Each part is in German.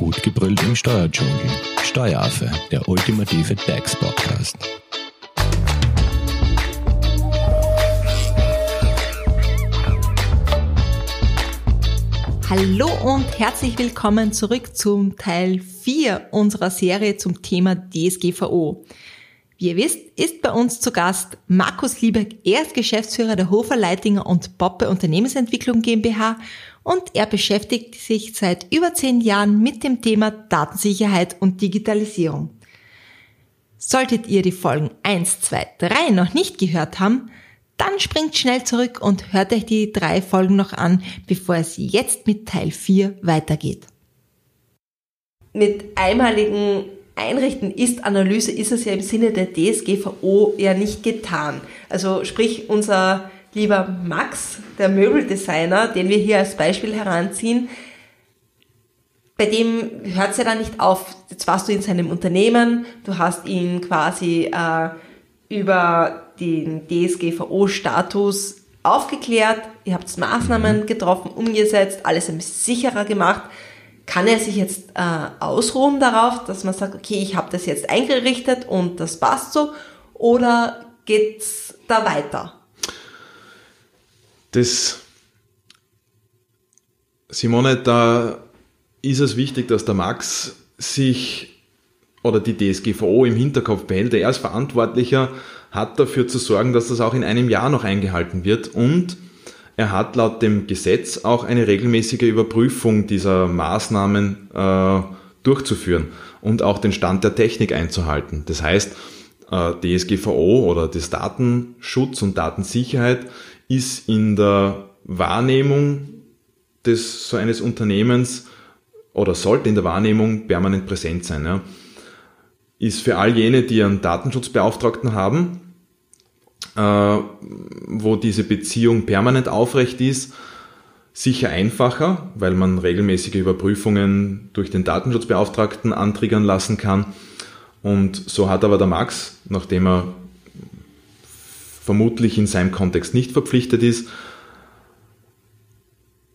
Gut gebrüllt im Steuerdschungel. Steueraffe, der ultimative DAX-Podcast. Hallo und herzlich willkommen zurück zum Teil 4 unserer Serie zum Thema DSGVO. Wie ihr wisst, ist bei uns zu Gast Markus Liebeck. Er ist Geschäftsführer der Hofer Leitinger und Poppe Unternehmensentwicklung GmbH und er beschäftigt sich seit über zehn Jahren mit dem Thema Datensicherheit und Digitalisierung. Solltet ihr die Folgen 1, 2, 3 noch nicht gehört haben, dann springt schnell zurück und hört euch die drei Folgen noch an, bevor es jetzt mit Teil 4 weitergeht. Mit einmaligen Einrichten Ist-Analyse ist es ja im Sinne der DSGVO ja nicht getan. Also sprich, unser lieber Max, der Möbeldesigner, den wir hier als Beispiel heranziehen, bei dem hört es ja dann nicht auf. Jetzt warst du in seinem Unternehmen, du hast ihn quasi äh, über den DSGVO-Status aufgeklärt, ihr habt Maßnahmen getroffen, umgesetzt, alles ein bisschen sicherer gemacht. Kann er sich jetzt äh, ausruhen darauf, dass man sagt, okay, ich habe das jetzt eingerichtet und das passt so, oder geht's da weiter? Das, Simone, da ist es wichtig, dass der Max sich oder die DSGVO im Hinterkopf behält. Er als Verantwortlicher hat dafür zu sorgen, dass das auch in einem Jahr noch eingehalten wird und er hat laut dem Gesetz auch eine regelmäßige Überprüfung dieser Maßnahmen äh, durchzuführen und auch den Stand der Technik einzuhalten. Das heißt, äh, DSGVO oder das Datenschutz und Datensicherheit ist in der Wahrnehmung des so eines Unternehmens oder sollte in der Wahrnehmung permanent präsent sein. Ja. Ist für all jene, die einen Datenschutzbeauftragten haben, äh, wo diese Beziehung permanent aufrecht ist, sicher einfacher, weil man regelmäßige Überprüfungen durch den Datenschutzbeauftragten antriggern lassen kann. Und so hat aber der Max, nachdem er vermutlich in seinem Kontext nicht verpflichtet ist,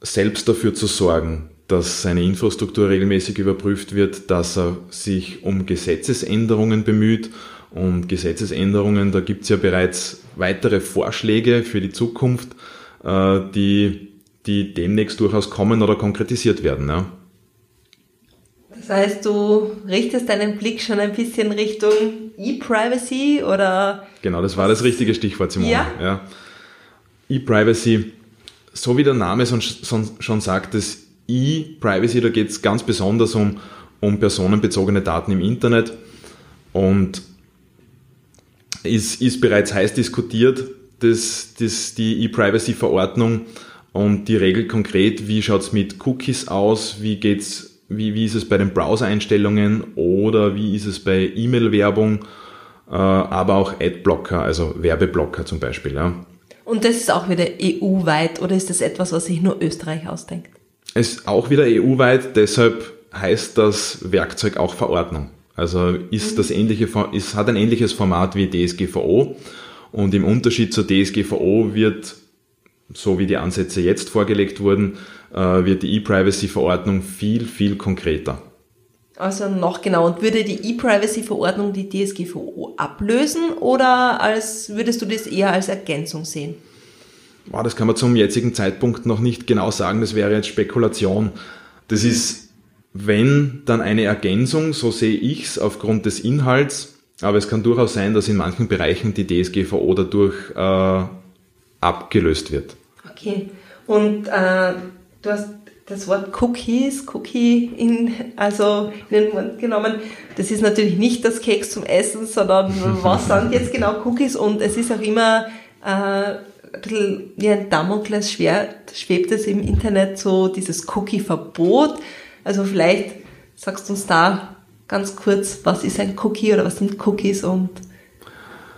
selbst dafür zu sorgen, dass seine Infrastruktur regelmäßig überprüft wird, dass er sich um Gesetzesänderungen bemüht. Und Gesetzesänderungen, da gibt es ja bereits weitere Vorschläge für die Zukunft, äh, die, die demnächst durchaus kommen oder konkretisiert werden. Ja. Das heißt, du richtest deinen Blick schon ein bisschen Richtung E-Privacy oder? Genau, das war das richtige Stichwort, Simone. Ja. ja. E-Privacy, so wie der Name schon, sagt, das E-Privacy, da geht es ganz besonders um, um personenbezogene Daten im Internet und ist, ist bereits heiß diskutiert, das, das, die E-Privacy-Verordnung und die regelt konkret, wie schaut es mit Cookies aus, wie geht's wie, wie ist es bei den Browser-Einstellungen oder wie ist es bei E-Mail-Werbung, äh, aber auch Adblocker, also Werbeblocker zum Beispiel. Ja. Und das ist auch wieder EU-weit oder ist das etwas, was sich nur Österreich ausdenkt? Es ist auch wieder EU-weit, deshalb heißt das Werkzeug auch Verordnung. Also ist mhm. das ähnliche, ist, hat ein ähnliches Format wie DSGVO und im Unterschied zur DSGVO wird, so wie die Ansätze jetzt vorgelegt wurden, äh, wird die E-Privacy-Verordnung viel, viel konkreter. Also noch genau. Und würde die E-Privacy-Verordnung die DSGVO ablösen oder als, würdest du das eher als Ergänzung sehen? Wow, das kann man zum jetzigen Zeitpunkt noch nicht genau sagen. Das wäre jetzt Spekulation. Das ist, wenn, dann eine Ergänzung, so sehe ich es aufgrund des Inhalts. Aber es kann durchaus sein, dass in manchen Bereichen die DSGVO dadurch äh, abgelöst wird. Okay. Und äh, du hast das Wort Cookies, Cookie in, also in den Mund genommen. Das ist natürlich nicht das Keks zum Essen, sondern was sind jetzt genau Cookies? Und es ist auch immer äh, ein bisschen wie ein Damoklesschwert, schwebt es im Internet so dieses Cookie-Verbot. Also vielleicht sagst du uns da ganz kurz, was ist ein Cookie oder was sind Cookies und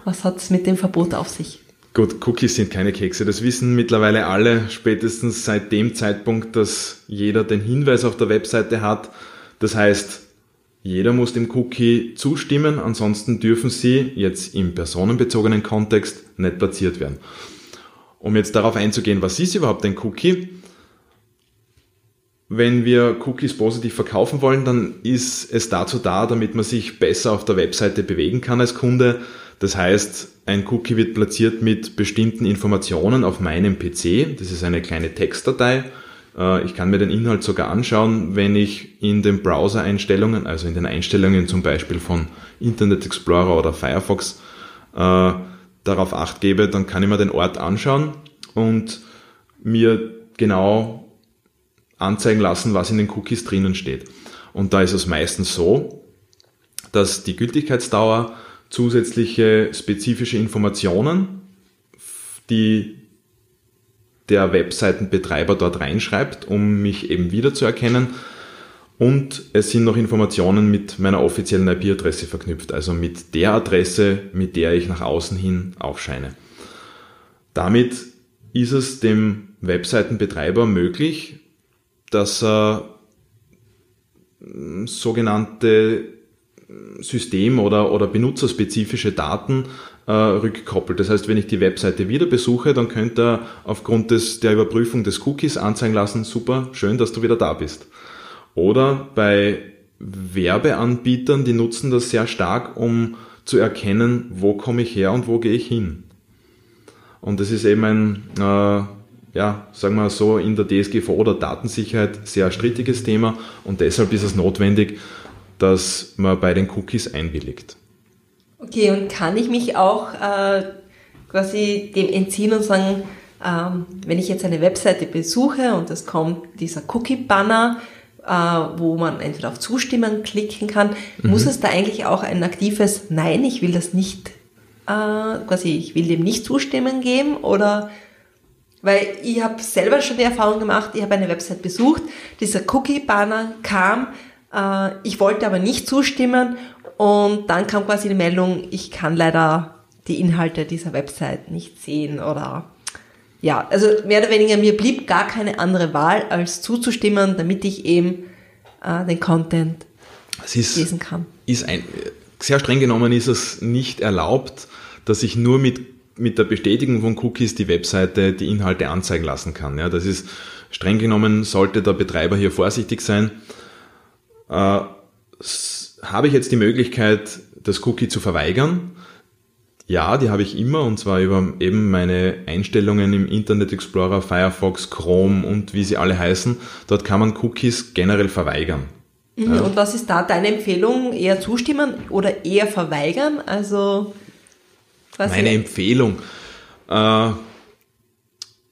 was hat es mit dem Verbot auf sich? Gut, Cookies sind keine Kekse. Das wissen mittlerweile alle, spätestens seit dem Zeitpunkt, dass jeder den Hinweis auf der Webseite hat. Das heißt, jeder muss dem Cookie zustimmen, ansonsten dürfen sie jetzt im personenbezogenen Kontext nicht platziert werden. Um jetzt darauf einzugehen, was ist überhaupt ein Cookie? wenn wir Cookies positiv verkaufen wollen, dann ist es dazu da, damit man sich besser auf der Webseite bewegen kann als Kunde. Das heißt, ein Cookie wird platziert mit bestimmten Informationen auf meinem PC. Das ist eine kleine Textdatei. Äh, ich kann mir den Inhalt sogar anschauen, wenn ich in den Browser-Einstellungen, also in den Einstellungen zum Beispiel von Internet Explorer oder Firefox, äh, darauf acht gebe, dann kann ich mir den Ort anschauen und mir genau anzeigen lassen, was in den Cookies drinnen steht. Und da ist es meistens so, dass die Gültigkeitsdauer zusätzliche spezifische Informationen, die der Webseitenbetreiber dort reinschreibt, um mich eben wiederzuerkennen. Und es sind noch Informationen mit meiner offiziellen IP-Adresse verknüpft, also mit der Adresse, mit der ich nach außen hin aufscheine. Damit ist es dem Webseitenbetreiber möglich, dass er hm, sogenannte System- oder, oder benutzerspezifische Daten äh, rückkoppelt. Das heißt, wenn ich die Webseite wieder besuche, dann könnte er aufgrund des, der Überprüfung des Cookies anzeigen lassen, super, schön, dass du wieder da bist. Oder bei Werbeanbietern, die nutzen das sehr stark, um zu erkennen, wo komme ich her und wo gehe ich hin. Und das ist eben ein äh, ja, sagen wir so, in der DSGVO oder Datensicherheit sehr strittiges Thema und deshalb ist es notwendig, dass man bei den Cookies einwilligt. Okay, und kann ich mich auch äh, quasi dem entziehen und sagen, ähm, wenn ich jetzt eine Webseite besuche und es kommt dieser Cookie-Banner, äh, wo man entweder auf Zustimmen klicken kann, mhm. muss es da eigentlich auch ein aktives Nein, ich will das nicht, äh, quasi ich will dem nicht zustimmen geben oder weil ich habe selber schon die Erfahrung gemacht, ich habe eine Website besucht, dieser Cookie-Banner kam, ich wollte aber nicht zustimmen und dann kam quasi die Meldung, ich kann leider die Inhalte dieser Website nicht sehen oder ja, also mehr oder weniger mir blieb gar keine andere Wahl, als zuzustimmen, damit ich eben äh, den Content ist, lesen kann. Ist ein, sehr streng genommen ist es nicht erlaubt, dass ich nur mit mit der Bestätigung von Cookies die Webseite die Inhalte anzeigen lassen kann. Ja, das ist streng genommen, sollte der Betreiber hier vorsichtig sein. Äh, habe ich jetzt die Möglichkeit, das Cookie zu verweigern? Ja, die habe ich immer und zwar über eben meine Einstellungen im Internet Explorer, Firefox, Chrome und wie sie alle heißen. Dort kann man Cookies generell verweigern. Mhm, ja. Und was ist da deine Empfehlung? Eher zustimmen oder eher verweigern? Also was Meine Empfehlung. Äh,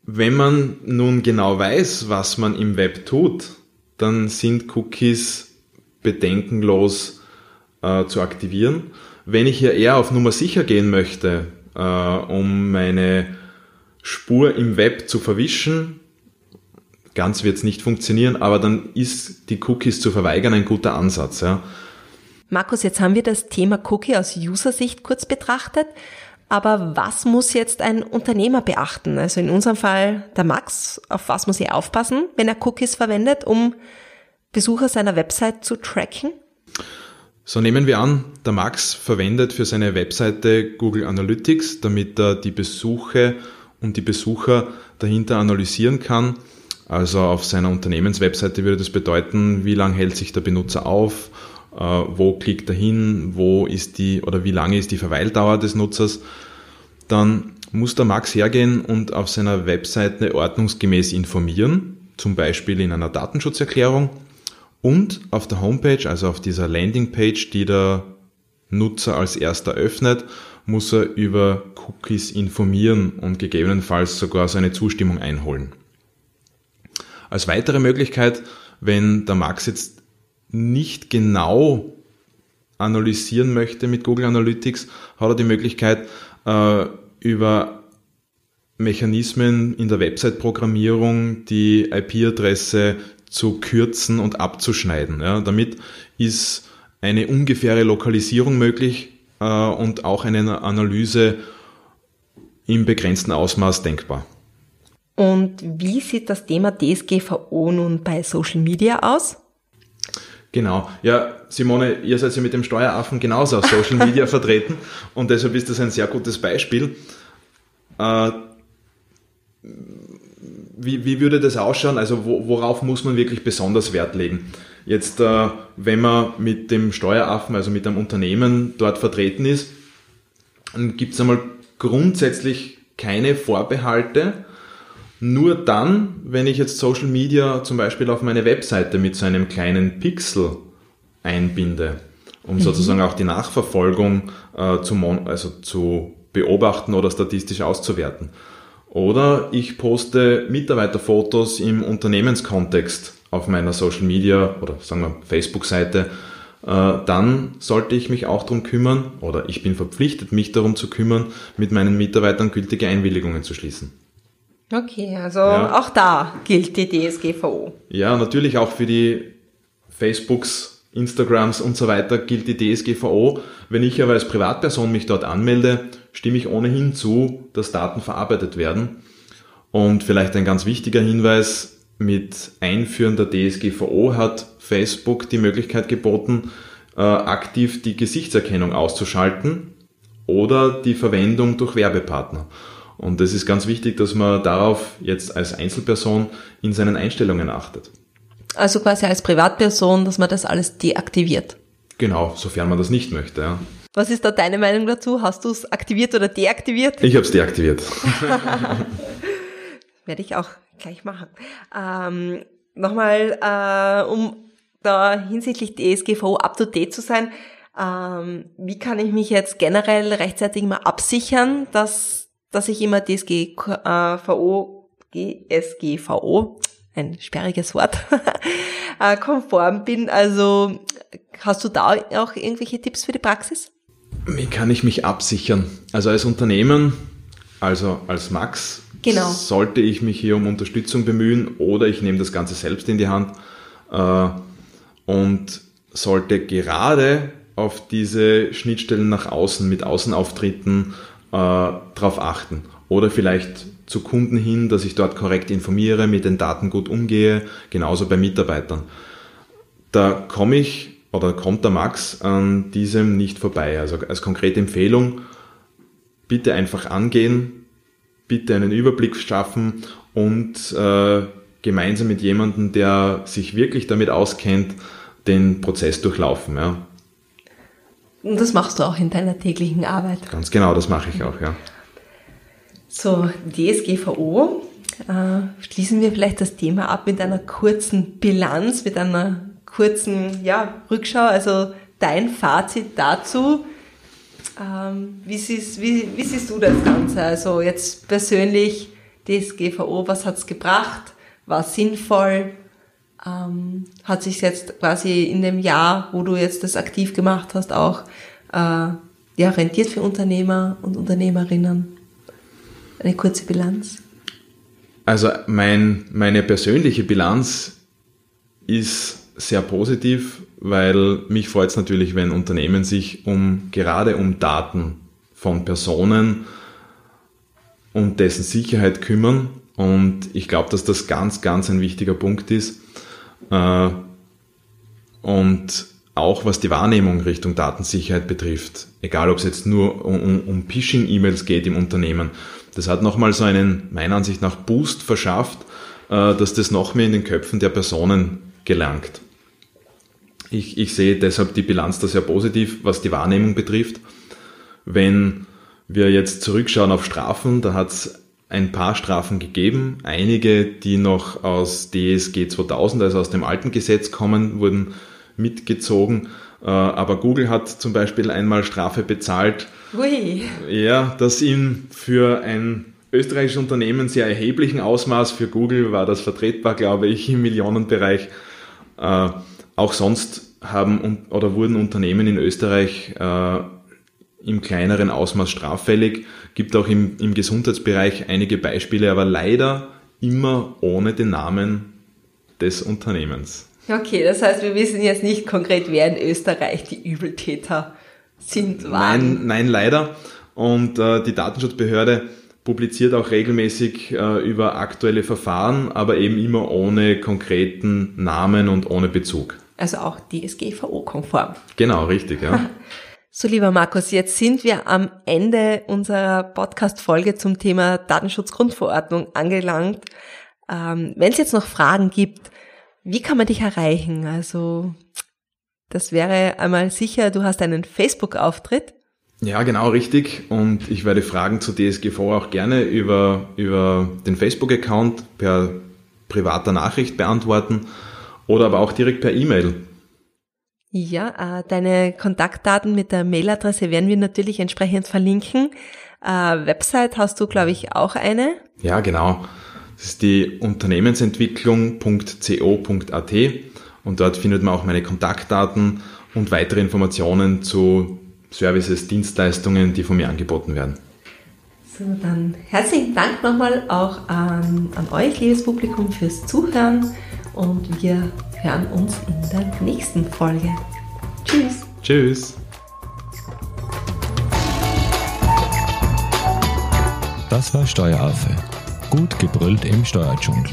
wenn man nun genau weiß, was man im Web tut, dann sind Cookies bedenkenlos äh, zu aktivieren. Wenn ich hier eher auf Nummer sicher gehen möchte, äh, um meine Spur im Web zu verwischen, ganz wird es nicht funktionieren, aber dann ist die Cookies zu verweigern ein guter Ansatz. Ja. Markus, jetzt haben wir das Thema Cookie aus User-Sicht kurz betrachtet. Aber was muss jetzt ein Unternehmer beachten? Also in unserem Fall der Max, auf was muss er aufpassen, wenn er Cookies verwendet, um Besucher seiner Website zu tracken? So nehmen wir an, der Max verwendet für seine Webseite Google Analytics, damit er die Besuche und die Besucher dahinter analysieren kann. Also auf seiner Unternehmenswebseite würde das bedeuten, wie lange hält sich der Benutzer auf, äh, wo klickt er hin, wo ist die oder wie lange ist die Verweildauer des Nutzers, dann muss der Max hergehen und auf seiner Webseite ordnungsgemäß informieren, zum Beispiel in einer Datenschutzerklärung und auf der Homepage, also auf dieser Landingpage, die der Nutzer als erster öffnet, muss er über Cookies informieren und gegebenenfalls sogar seine Zustimmung einholen. Als weitere Möglichkeit, wenn der Max jetzt nicht genau analysieren möchte mit Google Analytics, hat er die Möglichkeit, äh, über Mechanismen in der Website-Programmierung die IP-Adresse zu kürzen und abzuschneiden. Ja, damit ist eine ungefähre Lokalisierung möglich äh, und auch eine Analyse im begrenzten Ausmaß denkbar. Und wie sieht das Thema DSGVO nun bei Social Media aus? Genau. Ja, Simone, ihr seid ja mit dem Steueraffen genauso auf Social Media vertreten und deshalb ist das ein sehr gutes Beispiel. Äh, wie, wie würde das ausschauen? Also wo, worauf muss man wirklich besonders Wert legen? Jetzt, äh, wenn man mit dem Steueraffen, also mit einem Unternehmen dort vertreten ist, dann gibt es einmal grundsätzlich keine Vorbehalte. Nur dann, wenn ich jetzt Social Media zum Beispiel auf meine Webseite mit so einem kleinen Pixel einbinde, um mhm. sozusagen auch die Nachverfolgung äh, zu, also zu beobachten oder statistisch auszuwerten. Oder ich poste Mitarbeiterfotos im Unternehmenskontext auf meiner Social Media oder sagen wir Facebook-Seite, äh, dann sollte ich mich auch darum kümmern oder ich bin verpflichtet, mich darum zu kümmern, mit meinen Mitarbeitern gültige Einwilligungen zu schließen. Okay, also ja. auch da gilt die DSGVO. Ja, natürlich auch für die Facebooks, Instagrams und so weiter gilt die DSGVO. Wenn ich aber als Privatperson mich dort anmelde, stimme ich ohnehin zu, dass Daten verarbeitet werden. Und vielleicht ein ganz wichtiger Hinweis, mit Einführen der DSGVO hat Facebook die Möglichkeit geboten, äh, aktiv die Gesichtserkennung auszuschalten oder die Verwendung durch Werbepartner. Und es ist ganz wichtig, dass man darauf jetzt als Einzelperson in seinen Einstellungen achtet. Also quasi als Privatperson, dass man das alles deaktiviert. Genau, sofern man das nicht möchte. Ja. Was ist da deine Meinung dazu? Hast du es aktiviert oder deaktiviert? Ich habe es deaktiviert. Werde ich auch gleich machen. Ähm, Nochmal, äh, um da hinsichtlich DSGVO up to date zu sein, ähm, wie kann ich mich jetzt generell rechtzeitig mal absichern, dass, dass ich immer DSGVO, GSGVO, ein sperriges Wort, äh, konform bin? Also hast du da auch irgendwelche Tipps für die Praxis? Wie kann ich mich absichern? Also als Unternehmen, also als Max, genau. sollte ich mich hier um Unterstützung bemühen oder ich nehme das Ganze selbst in die Hand äh, und sollte gerade auf diese Schnittstellen nach außen mit Außenauftritten äh, darauf achten. Oder vielleicht zu Kunden hin, dass ich dort korrekt informiere, mit den Daten gut umgehe, genauso bei Mitarbeitern. Da komme ich oder kommt der Max an diesem nicht vorbei. Also als konkrete Empfehlung, bitte einfach angehen, bitte einen Überblick schaffen und äh, gemeinsam mit jemandem, der sich wirklich damit auskennt, den Prozess durchlaufen. Ja. Und das machst du auch in deiner täglichen Arbeit. Ganz genau, das mache ich auch, ja. So, DSGVO. Äh, schließen wir vielleicht das Thema ab mit einer kurzen Bilanz, mit einer kurzen ja, Rückschau, also dein Fazit dazu. Ähm, wie, siehst, wie, wie siehst du das Ganze? Also jetzt persönlich DSGVO, was hat es gebracht? War sinnvoll? Ähm, hat sich jetzt quasi in dem Jahr, wo du jetzt das aktiv gemacht hast, auch äh, ja, rentiert für Unternehmer und Unternehmerinnen? Eine kurze Bilanz? Also mein, meine persönliche Bilanz ist sehr positiv, weil mich freut es natürlich, wenn Unternehmen sich um gerade um Daten von Personen und dessen Sicherheit kümmern. Und ich glaube, dass das ganz, ganz ein wichtiger Punkt ist. Äh, und auch was die Wahrnehmung Richtung Datensicherheit betrifft, egal ob es jetzt nur um, um Phishing-E-Mails geht im Unternehmen, das hat nochmal so einen, meiner Ansicht nach, Boost verschafft, äh, dass das noch mehr in den Köpfen der Personen gelangt. Ich, ich sehe deshalb die Bilanz da sehr positiv, was die Wahrnehmung betrifft. Wenn wir jetzt zurückschauen auf Strafen, da hat es ein paar Strafen gegeben. Einige, die noch aus DSG 2000, also aus dem alten Gesetz kommen, wurden mitgezogen. Äh, aber Google hat zum Beispiel einmal Strafe bezahlt. Ui. Ja, dass ihm für ein österreichisches Unternehmen sehr erheblichen Ausmaß, für Google war das vertretbar, glaube ich, im Millionenbereich. Äh, auch sonst haben oder wurden Unternehmen in Österreich äh, im kleineren Ausmaß straffällig. Gibt auch im, im Gesundheitsbereich einige Beispiele, aber leider immer ohne den Namen des Unternehmens. Okay, das heißt, wir wissen jetzt nicht konkret, wer in Österreich die Übeltäter sind. Waren. Nein, nein, leider. Und äh, die Datenschutzbehörde publiziert auch regelmäßig äh, über aktuelle Verfahren, aber eben immer ohne konkreten Namen und ohne Bezug. Also auch DSGVO-konform. Genau, richtig, ja. So, lieber Markus, jetzt sind wir am Ende unserer Podcast-Folge zum Thema Datenschutzgrundverordnung angelangt. Ähm, Wenn es jetzt noch Fragen gibt, wie kann man dich erreichen? Also das wäre einmal sicher, du hast einen Facebook-Auftritt. Ja, genau richtig. Und ich werde Fragen zu DSGV auch gerne über, über den Facebook-Account per privater Nachricht beantworten oder aber auch direkt per E-Mail. Ja, äh, deine Kontaktdaten mit der Mailadresse werden wir natürlich entsprechend verlinken. Äh, Website hast du, glaube ich, auch eine. Ja, genau. Das ist die unternehmensentwicklung.co.at und dort findet man auch meine Kontaktdaten und weitere Informationen zu Services, Dienstleistungen, die von mir angeboten werden. So, dann herzlichen Dank nochmal auch an, an euch, liebes Publikum, fürs Zuhören und wir hören uns in der nächsten Folge. Tschüss. Tschüss. Das war Steueraffe. Gut gebrüllt im Steuerdschungel.